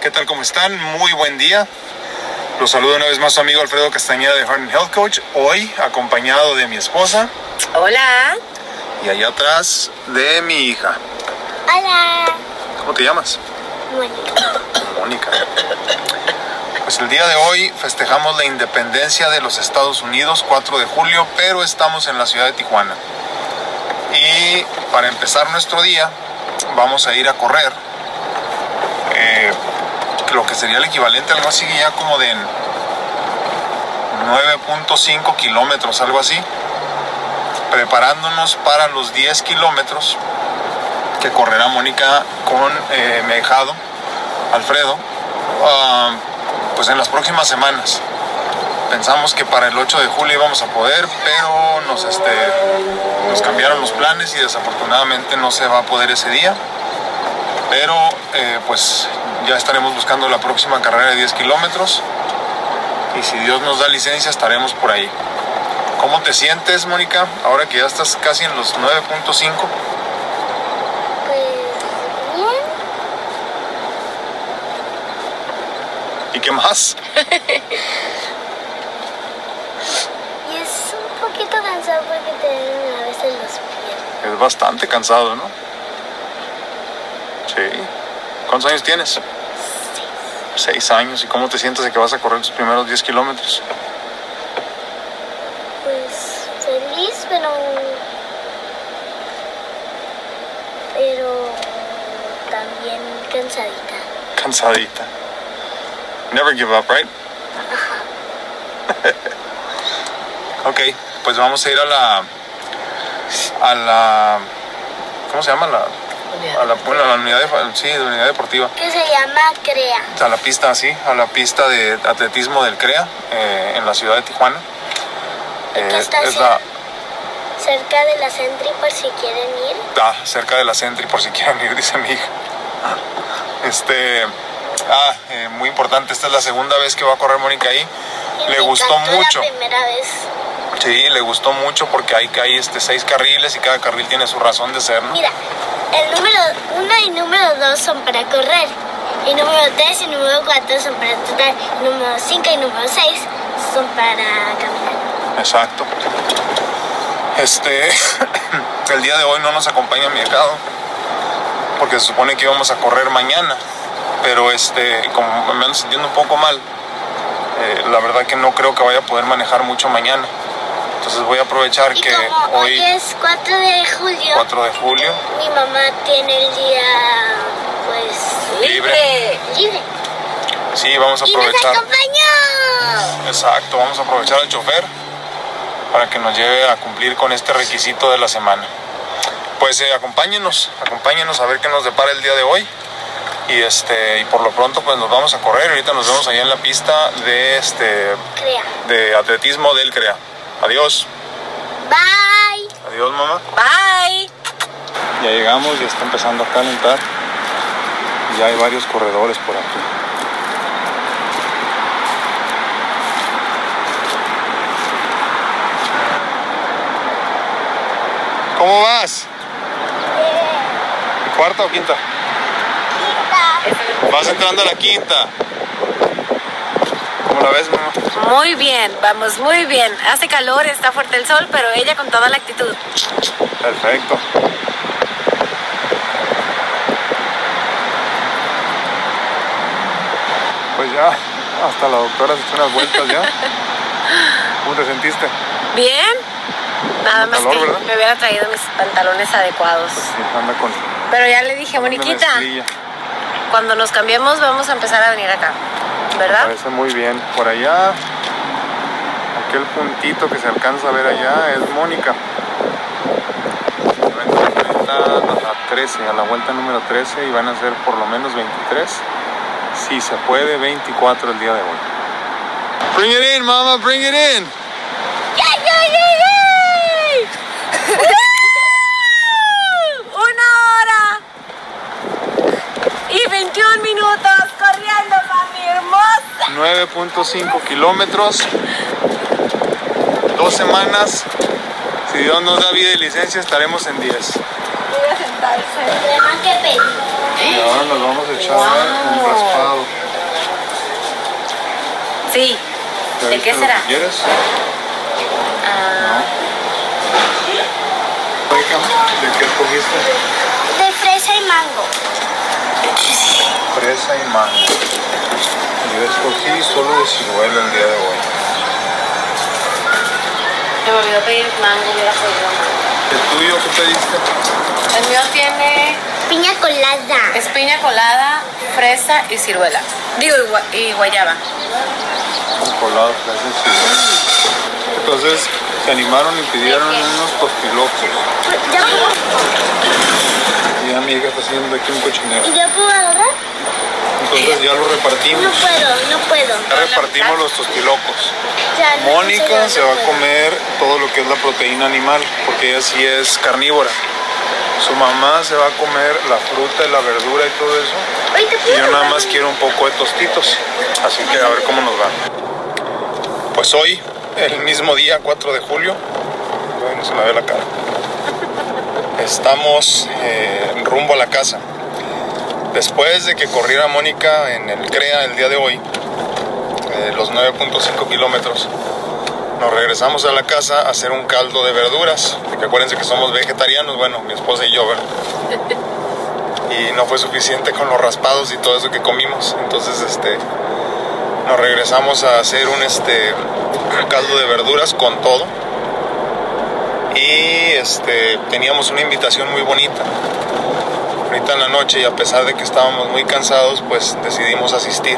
¿Qué tal? ¿Cómo están? Muy buen día. Los saludo una vez más su amigo Alfredo Castañeda de Heart and Health Coach. Hoy acompañado de mi esposa Hola. y allá atrás de mi hija. Hola. ¿Cómo te llamas? Mónica. Mónica. Pues el día de hoy festejamos la independencia de los Estados Unidos, 4 de julio, pero estamos en la ciudad de Tijuana. Y para empezar nuestro día, vamos a ir a correr. eh, lo que sería el equivalente, algo así ya como de 9.5 kilómetros, algo así. Preparándonos para los 10 kilómetros que correrá Mónica con eh, mi ahijado, Alfredo, ah, pues en las próximas semanas. Pensamos que para el 8 de julio íbamos a poder, pero nos, este, nos cambiaron los planes y desafortunadamente no se va a poder ese día. Pero eh, pues ya estaremos buscando la próxima carrera de 10 kilómetros y si Dios nos da licencia estaremos por ahí. ¿Cómo te sientes, Mónica? Ahora que ya estás casi en los 9.5. Pues bien. ¿Y qué más? Y es un poquito cansado porque te duelen a veces los pies. Es bastante cansado, ¿no? Sí. ¿Cuántos años tienes? Seis años. ¿Y cómo te sientes de que vas a correr tus primeros 10 kilómetros? Pues feliz, pero. Pero también cansadita. Cansadita. Never give up, right? ok, pues vamos a ir a la. a la. ¿Cómo se llama? La, a la, bueno, a la unidad, de, sí, de unidad deportiva. Que se llama CREA. A la pista, sí, a la pista de atletismo del CREA eh, en la ciudad de Tijuana. ¿Y qué Eh, está es la, Cerca de la Sentry por si quieren ir. ah, cerca de la Sentry por si quieren ir, dice mi hija. Este, ah, eh, muy importante, esta es la segunda vez que va a correr Mónica ahí. Y Le me gustó mucho. La primera vez. Sí, le gustó mucho porque hay, hay este, seis carriles y cada carril tiene su razón de ser, ¿no? Mira, el número uno y número dos son para correr. Y número tres y número cuatro son para trotar. Número cinco y número seis son para caminar. Exacto. Este, el día de hoy no nos acompaña mi hijado porque se supone que íbamos a correr mañana, pero este, como me ando sintiendo un poco mal, eh, la verdad que no creo que vaya a poder manejar mucho mañana. Entonces voy a aprovechar Y que hoy hoy, es 4 de julio, 4 de julio, mi mamá tiene el día, pues, libre. libre. Sí, vamos a Y nos aprovechar. acompañó. Exacto, vamos a aprovechar al chofer para que nos lleve a cumplir con este requisito de la semana. Pues eh, acompáñenos, acompáñenos a ver qué nos depara el día de hoy. Y este y por lo pronto pues nos vamos a correr. Ahorita nos vemos allá en la pista de este Crea. de atletismo del CREA. Adiós. Bye. Adiós, mamá. Bye. Ya llegamos, ya está empezando a calentar. Ya hay varios corredores por aquí. ¿Cómo vas? ¿Cuarta o quinta? Vas entrando a la quinta. ¿Cómo la ves, mamá? Muy bien, vamos muy bien. Hace calor, está fuerte el sol, pero ella con toda la actitud. Perfecto. Pues ya, hasta la doctora se echó unas vueltas ya. ¿Cómo te sentiste? Bien. Nada más calor, que ¿verdad? me hubiera traído mis pantalones adecuados. Sí, anda con Pero ya le dije, Moniquita, cuando nos cambiemos vamos a empezar a venir acá. ¿Verdad? Parece muy bien. Por allá, aquel puntito que se alcanza a ver allá es Mónica. Va a entrar ahorita a la 13, a la vuelta número 13 y van a ser por lo menos 23. Si se puede, 24 el día de hoy. Bring it in, mama, bring it in. 9.5 kilómetros. Dos semanas. Si Dios nos da vida y licencia, estaremos en 10. Voy a sentarse. Problema que pedí. Y ahora nos vamos a echar un raspado. Sí. ¿De qué será? ¿Quieres? Ah, ¿de qué escogiste? De fresa y mango. Fresa y mango. Yo escogí solo de ciruela el día de hoy. se me olvidó pedir mango, hubiera mango. ¿El tuyo qué pediste? El mío tiene Piña colada. es piña colada, fresa y ciruela. Digo, y, gua- y guayaba. Colado, fresa y ciruela. Entonces, se animaron y pidieron unos tostilocos. ¿Ya puedo, Y mi hija está haciendo aquí un cochinero. ¿Ya puedo agarrar? Entonces ya lo repartimos. No puedo, no puedo. Ya repartimos los tostilocos. Ya, no Mónica se va a comer todo lo que es la proteína animal, porque ella sí es carnívora. Su mamá se va a comer la fruta y la verdura y todo eso. Y yo nada más quiero un poco de tostitos. Así que a ver cómo nos va. Pues hoy, el mismo día, 4 de julio, ay, no se me ve la cara. Estamos eh, rumbo a la casa. Después de que corriera Mónica en el CREA el día de hoy, eh, los 9.5 kilómetros, nos regresamos a la casa a hacer un caldo de verduras. Porque acuérdense que somos vegetarianos, bueno, mi esposa y yo, ¿verdad? y no fue suficiente con los raspados y todo eso que comimos. Entonces, este, nos regresamos a hacer un, este, un caldo de verduras con todo. Y este, teníamos una invitación muy bonita. Ahorita en la noche y a pesar de que estábamos muy cansados, pues decidimos asistir.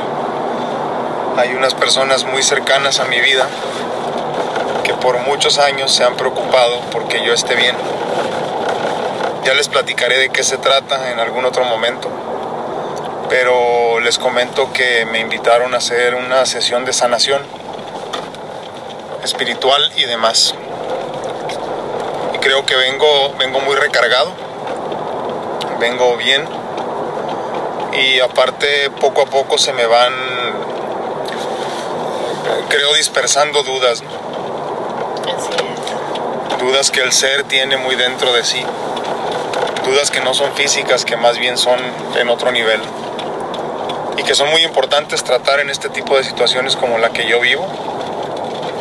Hay unas personas muy cercanas a mi vida que por muchos años se han preocupado porque yo esté bien. Ya les platicaré de qué se trata en algún otro momento. Pero les comento que me invitaron a hacer una sesión de sanación espiritual y demás. Y creo que vengo, vengo muy recargado. Vengo bien. Y aparte poco a poco se me van, eh, creo, dispersando dudas. ¿no? Dudas que el ser tiene muy dentro de sí, dudas que no son físicas, que más bien son en otro nivel y que son muy importantes tratar en este tipo de situaciones como la que yo vivo.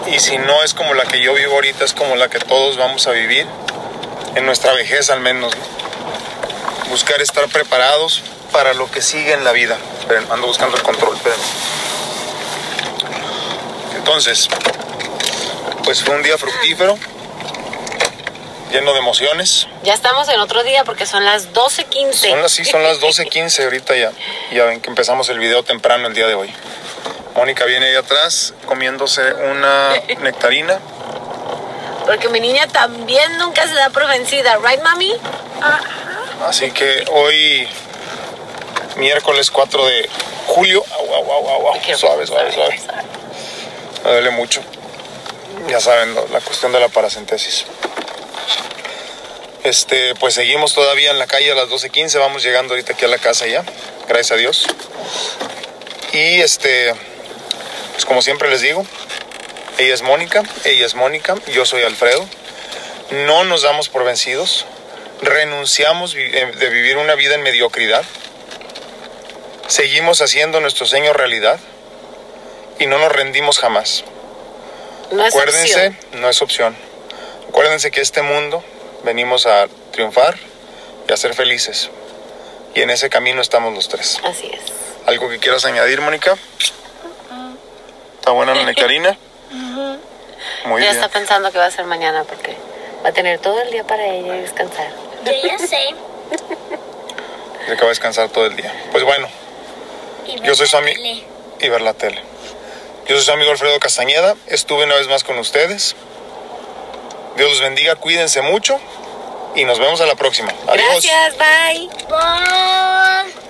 Y si no es como la que yo vivo ahorita, es como la que todos vamos a vivir, en nuestra vejez al menos. ¿no? Buscar estar preparados para lo que sigue en la vida. Esperen, ando buscando el control, esperen. Entonces, pues fue un día fructífero, lleno de emociones. Ya estamos en otro día porque son las 12.15. Son las, sí, son las 12.15 ahorita ya. Ya ven que empezamos el video temprano el día de hoy. Mónica viene ahí atrás comiéndose una nectarina. Porque mi niña también nunca se da por vencida, ¿right, mami? Así que hoy, miércoles 4 de julio. Au, au, au, Suave, suave, suave. Me duele mucho. Ya saben, ¿no? la cuestión de la paracentesis. Este, pues seguimos todavía en la calle a las 12.15. Vamos llegando ahorita aquí a la casa ya. Gracias a Dios. Y este, pues como siempre les digo, ella es Mónica, ella es Mónica, yo soy Alfredo. No nos damos por vencidos. Renunciamos eh, de vivir una vida en mediocridad. Seguimos haciendo nuestro sueño realidad. Y no nos rendimos jamás. No Acuérdense, no es opción. Acuérdense que este mundo venimos a triunfar y a ser felices. Y en ese camino estamos los tres. Así es. ¿Algo que quieras añadir, Mónica? ¿Está buena la nectarina? Muy bien. está pensando que va a ser mañana porque va a tener todo el día para ella y descansar. Yo ya sé. Se acaba de descansar todo el día. Pues bueno, Y Yo soy su ver la ami- tele. y ver la tele. Yo soy su amigo Alfredo Castañeda. Estuve una vez más con ustedes. Dios los bendiga, cuídense mucho y nos vemos a la próxima. Adiós. Gracias, bye. Bye.